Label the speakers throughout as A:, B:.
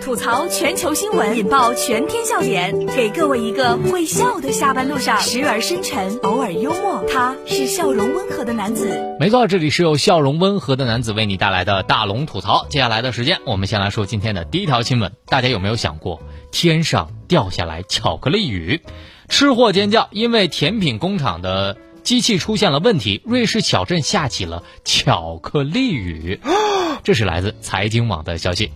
A: 吐槽全球新闻，引爆全天笑点，给各位一个会笑的下班路上，时而深沉，偶尔幽默，他是笑容温和的男子。
B: 没错，这里是由笑容温和的男子为你带来的大龙吐槽。接下来的时间，我们先来说今天的第一条新闻。大家有没有想过，天上掉下来巧克力雨？吃货尖叫，因为甜品工厂的机器出现了问题，瑞士小镇下起了巧克力雨。这是来自财经网的消息。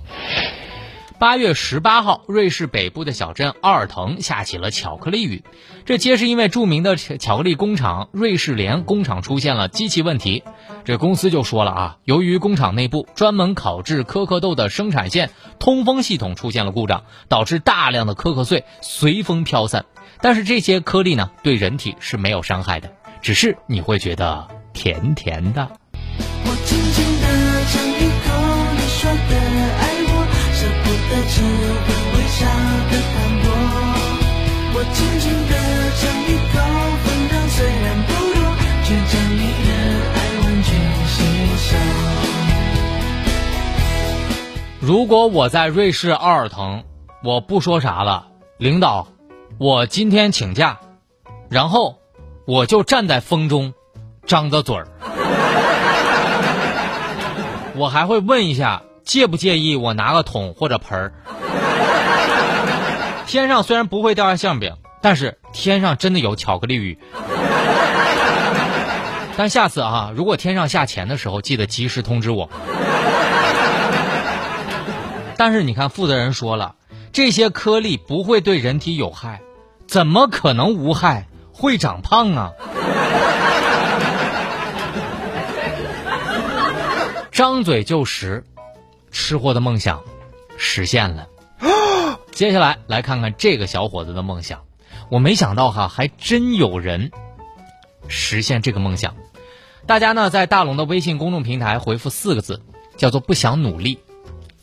B: 八月十八号，瑞士北部的小镇奥尔滕下起了巧克力雨，这皆是因为著名的巧克力工厂瑞士莲工厂出现了机器问题。这公司就说了啊，由于工厂内部专门烤制可可豆的生产线通风系统出现了故障，导致大量的可可碎随风飘散。但是这些颗粒呢，对人体是没有伤害的，只是你会觉得甜甜的。如果我在瑞士奥尔滕，我不说啥了，领导，我今天请假，然后我就站在风中，张着嘴儿，我还会问一下。介不介意我拿个桶或者盆儿？天上虽然不会掉下馅饼，但是天上真的有巧克力雨。但下次啊，如果天上下钱的时候，记得及时通知我。但是你看，负责人说了，这些颗粒不会对人体有害，怎么可能无害？会长胖啊！张嘴就食。吃货的梦想实现了，接下来来看看这个小伙子的梦想。我没想到哈，还真有人实现这个梦想。大家呢在大龙的微信公众平台回复四个字，叫做“不想努力”，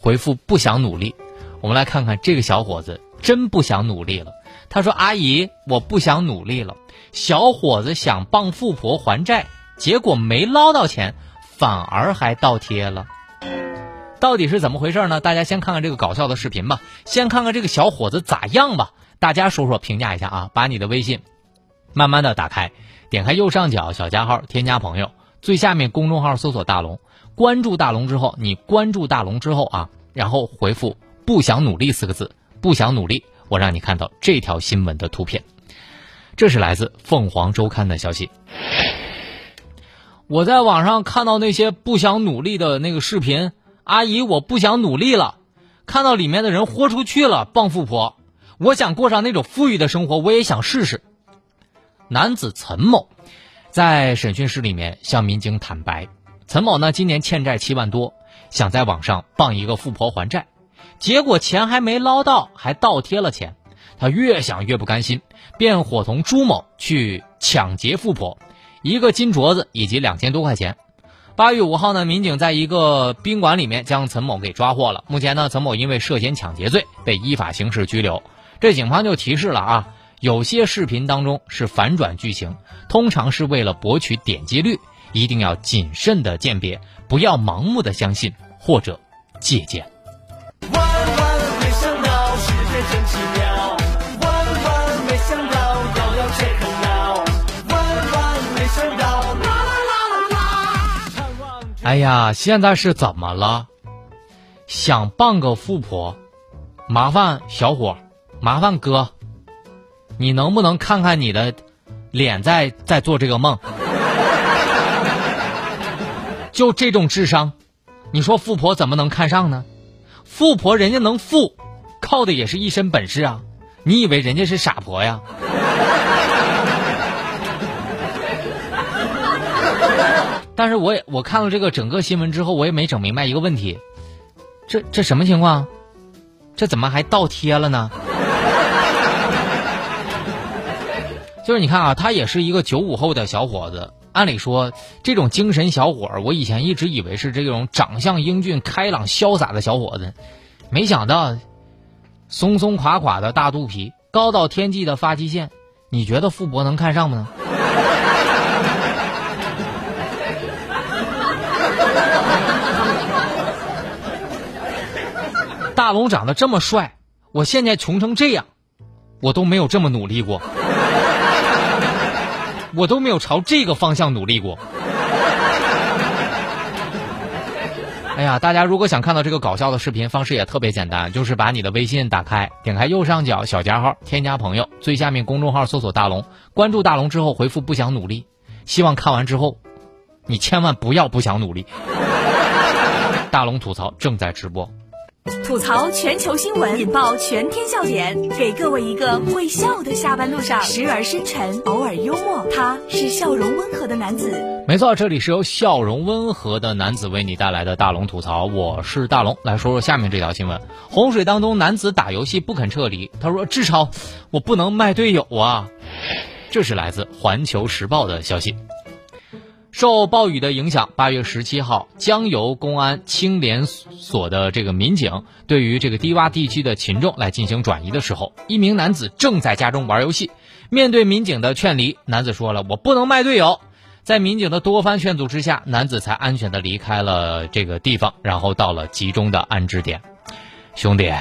B: 回复“不想努力”。我们来看看这个小伙子真不想努力了。他说：“阿姨，我不想努力了。”小伙子想帮富婆还债，结果没捞到钱，反而还倒贴了。到底是怎么回事呢？大家先看看这个搞笑的视频吧，先看看这个小伙子咋样吧，大家说说评价一下啊！把你的微信慢慢的打开，点开右上角小加号，添加朋友，最下面公众号搜索大龙，关注大龙之后，你关注大龙之后啊，然后回复“不想努力”四个字，不想努力，我让你看到这条新闻的图片，这是来自凤凰周刊的消息。我在网上看到那些不想努力的那个视频。阿姨，我不想努力了。看到里面的人豁出去了，傍富婆。我想过上那种富裕的生活，我也想试试。男子陈某在审讯室里面向民警坦白，陈某呢今年欠债七万多，想在网上傍一个富婆还债，结果钱还没捞到，还倒贴了钱。他越想越不甘心，便伙同朱某去抢劫富婆，一个金镯子以及两千多块钱。八月五号呢，民警在一个宾馆里面将陈某给抓获了。目前呢，陈某因为涉嫌抢劫罪被依法刑事拘留。这警方就提示了啊，有些视频当中是反转剧情，通常是为了博取点击率，一定要谨慎的鉴别，不要盲目的相信或者借鉴。哎呀，现在是怎么了？想傍个富婆，麻烦小伙，麻烦哥，你能不能看看你的脸，在在做这个梦？就这种智商，你说富婆怎么能看上呢？富婆人家能富，靠的也是一身本事啊！你以为人家是傻婆呀？但是我也我看了这个整个新闻之后，我也没整明白一个问题，这这什么情况？这怎么还倒贴了呢？就是你看啊，他也是一个九五后的小伙子，按理说这种精神小伙儿，我以前一直以为是这种长相英俊、开朗潇洒的小伙子，没想到松松垮垮的大肚皮、高到天际的发际线，你觉得富婆能看上吗？大龙长得这么帅，我现在穷成这样，我都没有这么努力过，我都没有朝这个方向努力过。哎呀，大家如果想看到这个搞笑的视频，方式也特别简单，就是把你的微信打开，点开右上角小加号，添加朋友，最下面公众号搜索大龙，关注大龙之后回复不想努力，希望看完之后，你千万不要不想努力。大龙吐槽正在直播。
A: 吐槽全球新闻，引爆全天笑点，给各位一个会笑的下班路上，时而深沉，偶尔幽默。他是笑容温和的男子。
B: 没错，这里是由笑容温和的男子为你带来的大龙吐槽，我是大龙。来说说下面这条新闻：洪水当中，男子打游戏不肯撤离，他说：“至少，我不能卖队友啊。”这是来自《环球时报》的消息。受暴雨的影响，八月十七号，江油公安青联所的这个民警对于这个低洼地区的群众来进行转移的时候，一名男子正在家中玩游戏。面对民警的劝离，男子说了：“我不能卖队友。”在民警的多番劝阻之下，男子才安全的离开了这个地方，然后到了集中的安置点。兄弟。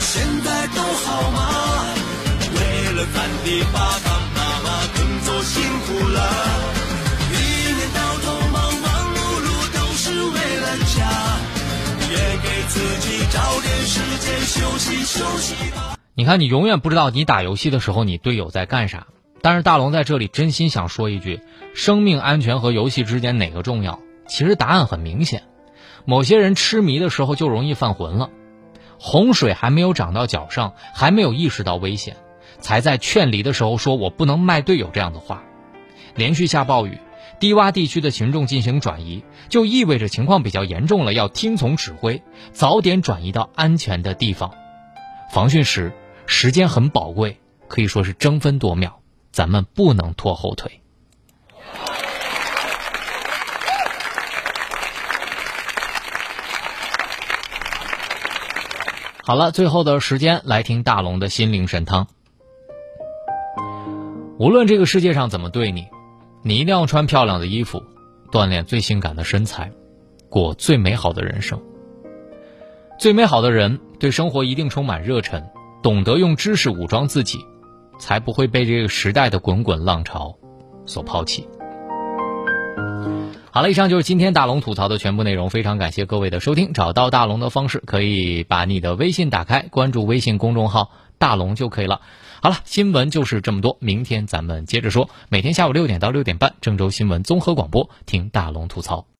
C: 现在都好吗？为了咱的爸爸下，也给自己找点时间休息休息吧
B: 你看，你永远不知道你打游戏的时候，你队友在干啥。但是大龙在这里真心想说一句：生命安全和游戏之间哪个重要？其实答案很明显，某些人痴迷的时候就容易犯浑了。洪水还没有涨到脚上，还没有意识到危险，才在劝离的时候说我不能卖队友这样的话。连续下暴雨，低洼地区的群众进行转移，就意味着情况比较严重了，要听从指挥，早点转移到安全的地方。防汛时，时间很宝贵，可以说是争分夺秒，咱们不能拖后腿。好了，最后的时间来听大龙的心灵神汤。无论这个世界上怎么对你，你一定要穿漂亮的衣服，锻炼最性感的身材，过最美好的人生。最美好的人。对生活一定充满热忱，懂得用知识武装自己，才不会被这个时代的滚滚浪潮所抛弃。好了，以上就是今天大龙吐槽的全部内容，非常感谢各位的收听。找到大龙的方式，可以把你的微信打开，关注微信公众号“大龙”就可以了。好了，新闻就是这么多，明天咱们接着说。每天下午六点到六点半，郑州新闻综合广播，听大龙吐槽。